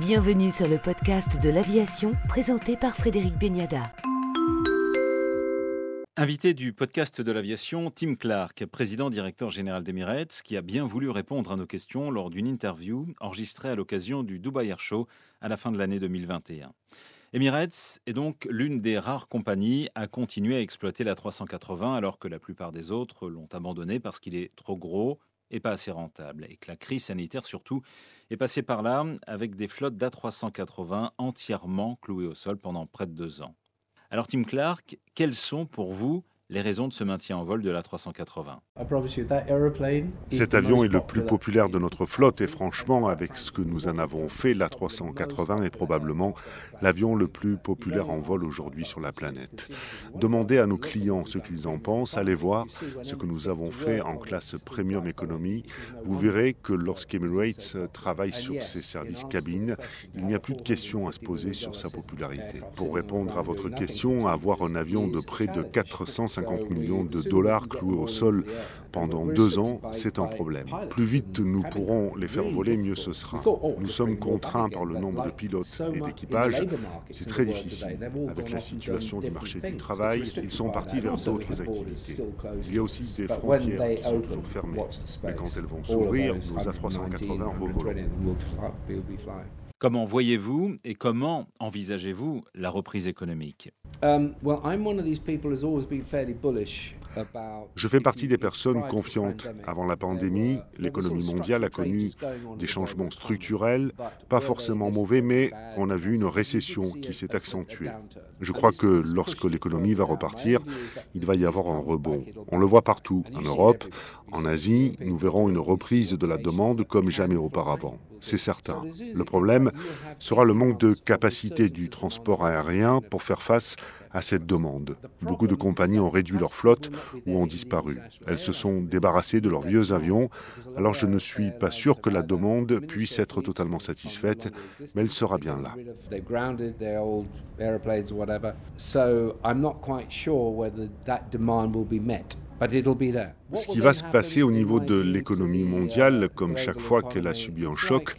Bienvenue sur le podcast de l'aviation présenté par Frédéric Beniada. Invité du podcast de l'aviation, Tim Clark, président-directeur général d'Emirates, qui a bien voulu répondre à nos questions lors d'une interview enregistrée à l'occasion du Dubai Air Show à la fin de l'année 2021. Emirates est donc l'une des rares compagnies à continuer à exploiter la 380 alors que la plupart des autres l'ont abandonné parce qu'il est trop gros, et pas assez rentable, et que la crise sanitaire surtout est passée par là avec des flottes d'A380 entièrement clouées au sol pendant près de deux ans. Alors Tim Clark, quelles sont pour vous les raisons de ce maintien en vol de la 380. Cet avion est le plus populaire de notre flotte et franchement, avec ce que nous en avons fait, la 380 est probablement l'avion le plus populaire en vol aujourd'hui sur la planète. Demandez à nos clients ce qu'ils en pensent, allez voir ce que nous avons fait en classe Premium Economy. Vous verrez que lorsqu'Emirates travaille sur ses services cabines, il n'y a plus de questions à se poser sur sa popularité. Pour répondre à votre question, avoir un avion de près de 450 50 millions de dollars cloués au sol pendant deux ans, c'est un problème. Plus vite nous pourrons les faire voler, mieux ce sera. Nous sommes contraints par le nombre de pilotes et d'équipages. C'est très difficile. Avec la situation du marché du travail, ils sont partis vers d'autres activités. Il y a aussi des frontières qui sont toujours fermées. Mais quand elles vont s'ouvrir, nos A380 revoleront. Comment voyez-vous et comment envisagez-vous la reprise économique? Je fais partie des personnes confiantes. Avant la pandémie, l'économie mondiale a connu des changements structurels, pas forcément mauvais, mais on a vu une récession qui s'est accentuée. Je crois que lorsque l'économie va repartir, il va y avoir un rebond. On le voit partout, en Europe, en Asie, nous verrons une reprise de la demande comme jamais auparavant. C'est certain. Le problème sera le manque de capacité du transport aérien pour faire face à cette demande. Beaucoup de compagnies ont réduit leur flotte ou ont disparu. Elles se sont débarrassées de leurs vieux avions, alors je ne suis pas sûr que la demande puisse être totalement satisfaite, mais elle sera bien là. Ce qui va se passer au niveau de l'économie mondiale, comme chaque fois qu'elle a subi un choc,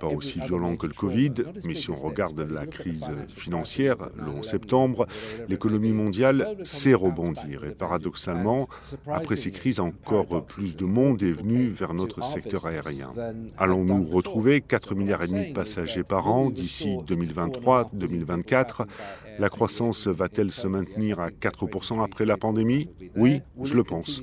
pas aussi violent que le Covid, mais si on regarde la crise financière, le 11 septembre, l'économie mondiale sait rebondir. Et paradoxalement, après ces crises, encore plus de monde est venu vers notre secteur aérien. Allons-nous retrouver 4 milliards et demi de passagers par an d'ici 2023-2024 La croissance va-t-elle se maintenir à 4% après la pandémie? Oui, je le pense.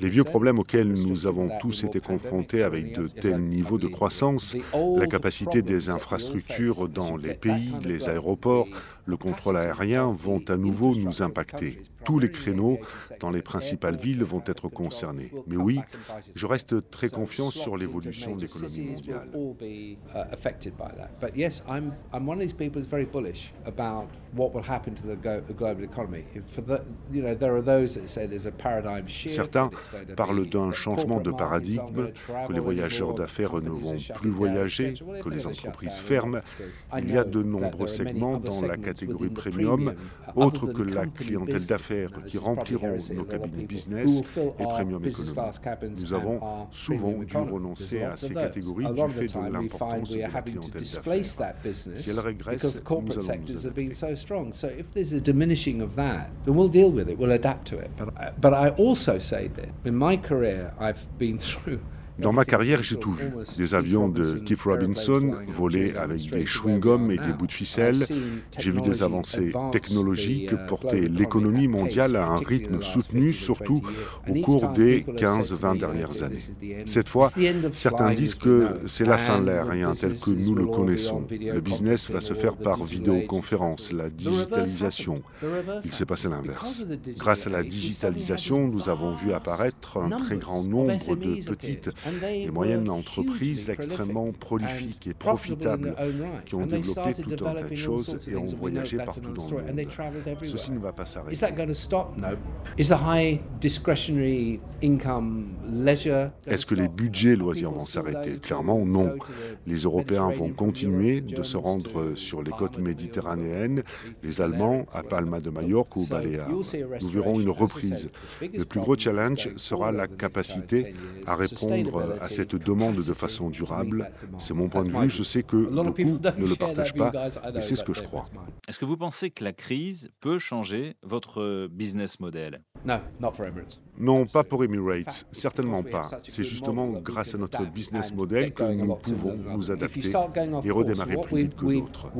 Les vieux problèmes auxquels nous avons tous été confrontés avec de tels niveaux de croissance, la capacité des infrastructures dans les pays, les aéroports, le contrôle aérien vont à nouveau nous impacter. Tous les créneaux dans les principales villes vont être concernés. Mais oui, je reste très confiant sur l'évolution de l'économie mondiale. Certains parlent d'un changement de paradigme, que les voyageurs d'affaires ne vont plus voyager, que les entreprises ferment. Il y a de nombreux segments dans la catégorie premium, autres que la clientèle d'affaires, qui rempliront nos cabines business et premium économie. Nous avons souvent dû renoncer à ces catégories du fait de l'importance de la clientèle d'affaires. Si elle régresse, nous allons nous adapter. there's a diminishing of that, then we'll deal with it, we'll adapt to it. But, but I also say that in my career, I've been through Dans ma carrière, j'ai tout vu. Des avions de Keith Robinson volés avec des chewing-gums et des bouts de ficelle. J'ai vu des avancées technologiques porter l'économie mondiale à un rythme soutenu, surtout au cours des 15-20 dernières années. Cette fois, certains disent que c'est la fin de l'aérien tel que nous le connaissons. Le business va se faire par vidéoconférence, la digitalisation. Il s'est passé l'inverse. Grâce à la digitalisation, nous avons vu apparaître un très grand nombre de petites les moyennes entreprises extrêmement prolifiques et profitables qui ont développé tout un tas de choses et ont voyagé partout dans le monde. Ceci ne va pas s'arrêter. Est-ce que les budgets loisirs vont s'arrêter? Clairement, non. Les Européens vont continuer de se rendre sur les côtes méditerranéennes, les Allemands à Palma de Majorque ou aux Baléares. Nous verrons une reprise. Le plus gros challenge sera la capacité à répondre répondre à cette demande de façon durable. C'est mon point de vue. Je sais que beaucoup ne le partagent pas, mais c'est ce que je crois. Est-ce que vous pensez que la crise peut changer votre business model? Non, pas pour Emirates, certainement pas. C'est justement grâce à notre business model que nous pouvons nous adapter et redémarrer plus vite que d'autres.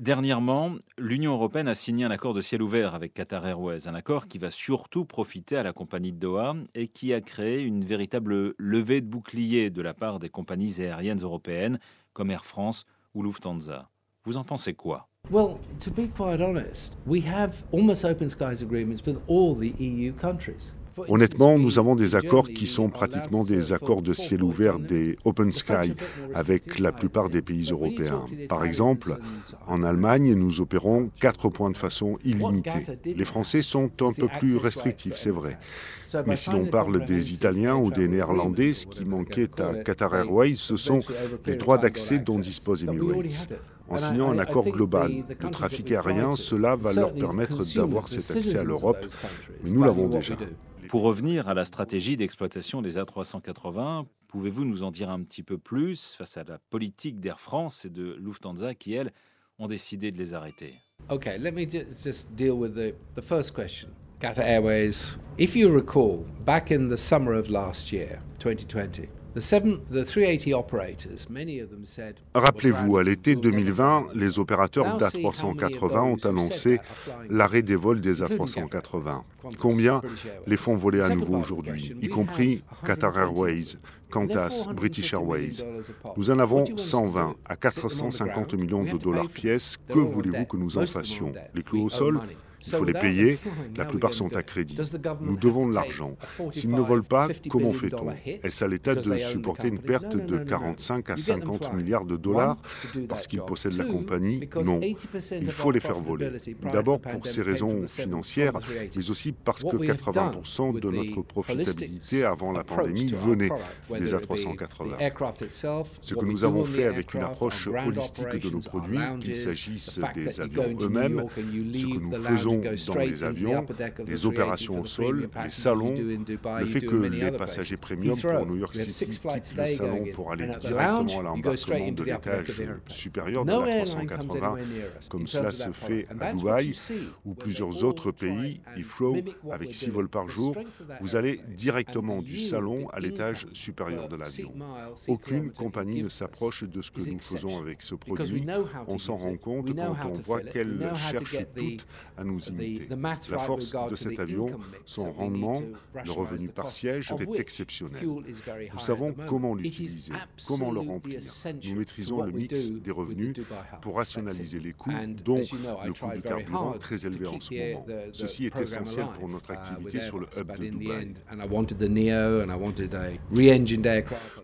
Dernièrement, l'Union européenne a signé un accord de ciel ouvert avec Qatar Airways, un accord qui va surtout profiter à la compagnie de Doha et qui a créé une véritable levée de bouclier de la part des compagnies aériennes européennes comme Air France ou Lufthansa. Vous en pensez quoi? Well, to be quite honest, we have almost open skies agreements with all the EU countries. Honnêtement, nous avons des accords qui sont pratiquement des accords de ciel ouvert, des Open Sky, avec la plupart des pays européens. Par exemple, en Allemagne, nous opérons quatre points de façon illimitée. Les Français sont un peu plus restrictifs, c'est vrai. Mais si l'on parle des Italiens ou des Néerlandais, ce qui manquait à Qatar Airways, ce sont les droits d'accès dont dispose Emirates. En signant un accord global de trafic aérien, cela va leur permettre d'avoir cet accès à l'Europe, mais nous l'avons déjà. Pour revenir à la stratégie d'exploitation des A380, pouvez-vous nous en dire un petit peu plus face à la politique d'Air France et de Lufthansa qui, elles, ont décidé de les arrêter? Okay, let me just deal with the, the first question. Qatar Airways, if you recall, back in the summer of last year, 2020, Rappelez-vous, à l'été 2020, les opérateurs d'A380 ont annoncé l'arrêt des vols des A380. Combien les font voler à nouveau aujourd'hui, y compris Qatar Airways, Qantas, British Airways. Nous en avons 120 à 450 millions de dollars pièces. Que voulez-vous que nous en fassions? Les clous au sol? Il faut les payer. La plupart sont à crédit. Nous devons de l'argent. S'ils ne volent pas, comment fait-on Est-ce à l'État de supporter une perte de 45 à 50 milliards de dollars parce qu'ils possèdent la compagnie? Non. Il faut les faire voler. D'abord pour ces raisons financières, mais aussi parce que 80% de notre profitabilité avant la pandémie venait des A380. Ce que nous avons fait avec une approche holistique de nos produits, qu'il s'agisse des avions eux-mêmes, ce que nous faisons dans les avions, les opérations au sol, les salons, le fait que les passagers premium pour New York City quittent le salon pour aller directement à l'embarquement de l'étage supérieur de la 380, comme cela se fait à Dubaï ou plusieurs autres pays, Heathrow, avec 6 vols par jour, vous allez directement du salon à l'étage supérieur de l'avion. Aucune compagnie ne s'approche de ce que nous faisons avec ce produit. On s'en rend compte quand on voit qu'elle cherche toutes à nous la force de cet avion, son rendement, le revenu par siège est exceptionnel. Nous savons comment l'utiliser, comment le remplir. Nous maîtrisons le mix des revenus pour rationaliser les coûts, dont le coût du carburant très élevé en ce moment. Ceci est essentiel pour notre activité sur le hub de Dubaï.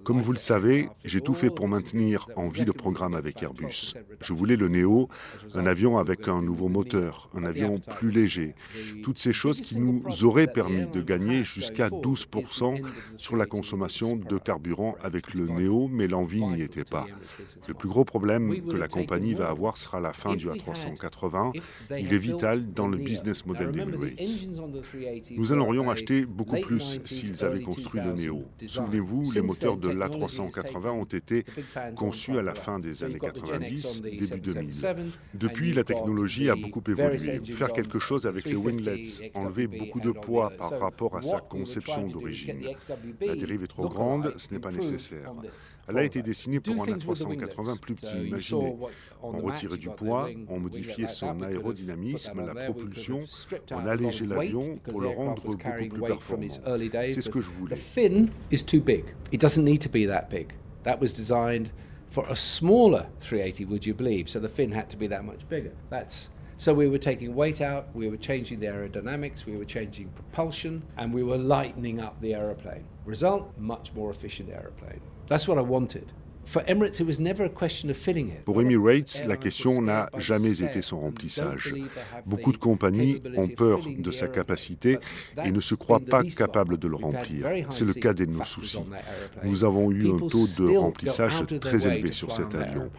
Comme vous le savez, j'ai tout fait pour maintenir en vie le programme avec Airbus. Je voulais le Neo, un avion avec un nouveau moteur, un avion plus léger. Toutes ces choses qui nous auraient permis de gagner jusqu'à 12% sur la consommation de carburant avec le Neo, mais l'envie n'y était pas. Le plus gros problème que la compagnie va avoir sera la fin du A380. Il est vital dans le business model d'Emirates. Nous en aurions acheté beaucoup plus s'ils avaient construit le Neo. Souvenez-vous, les moteurs de l'A380 ont été conçus à la fin des années 90, début 2000. Depuis, la technologie a beaucoup évolué. Faire quelque chose avec les winglets, enlever beaucoup de poids par rapport à sa conception d'origine. La dérive est trop grande, ce n'est pas nécessaire. Elle a été dessinée pour un A380 plus petit, imaginez. On retirait du poids, on modifiait son aérodynamisme, la propulsion, on allégeait l'avion pour le rendre beaucoup plus performant. C'est ce que je voulais. That was designed for a smaller 380, would you believe? So the fin had to be that much bigger. That's so we were taking weight out, we were changing the aerodynamics, we were changing propulsion, and we were lightening up the aeroplane. Result, much more efficient aeroplane. That's what I wanted. Pour Emirates, la question n'a jamais été son remplissage. Beaucoup de compagnies ont peur de sa capacité et ne se croient pas capables de le remplir. C'est le cas des nos soucis. Nous avons eu un taux de remplissage très élevé sur cet avion.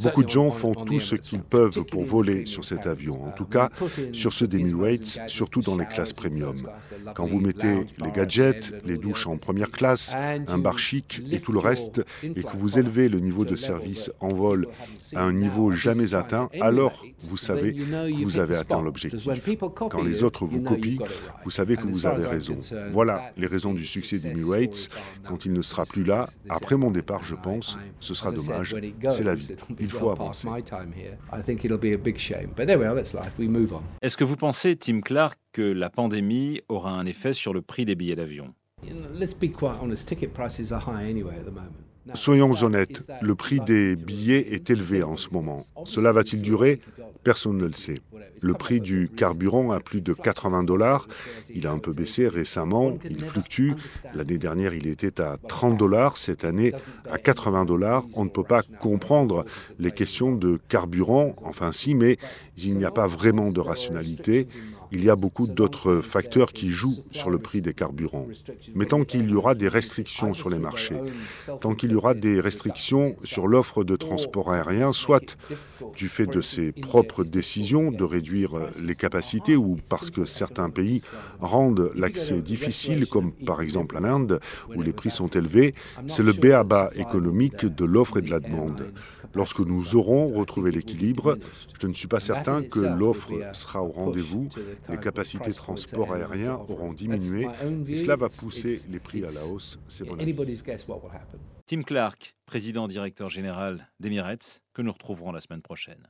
Beaucoup de gens font tout ce qu'ils peuvent pour voler sur cet avion, en tout cas sur ceux d'Emirates, surtout dans les classes premium. Quand vous mettez les gadgets, les douches en première classe, un bar chic et tout le reste, et que vous élevez le niveau de service en vol à un niveau jamais atteint, alors vous savez que vous avez atteint l'objectif. Quand les autres vous copient, vous savez que vous avez raison. Voilà les raisons du succès d'Emirates. Quand il ne sera plus là, après mon départ, je pense, ce sera dommage. C'est la vie. Il faut avancer. Est-ce que vous pensez, Tim Clark, que la pandémie aura un effet sur le prix des billets d'avion? Soyons honnêtes, le prix des billets est élevé en ce moment. Cela va-t-il durer? Personne ne le sait. Le prix du carburant a plus de 80 dollars. Il a un peu baissé récemment, il fluctue. L'année dernière, il était à 30 dollars. Cette année, à 80 dollars. On ne peut pas comprendre les questions de carburant. Enfin, si, mais il n'y a pas vraiment de rationalité il y a beaucoup d'autres facteurs qui jouent sur le prix des carburants. Mais tant qu'il y aura des restrictions sur les marchés, tant qu'il y aura des restrictions sur l'offre de transport aérien, soit du fait de ses propres décisions de réduire les capacités ou parce que certains pays rendent l'accès difficile, comme par exemple en Inde, où les prix sont élevés, c'est le béaba économique de l'offre et de la demande. Lorsque nous aurons retrouvé l'équilibre, je ne suis pas certain que l'offre sera au rendez-vous, les capacités de transport aérien auront diminué et cela va pousser les prix à la hausse. C'est bon. Tim Clark, président directeur général d'Emirates, que nous retrouverons la semaine prochaine.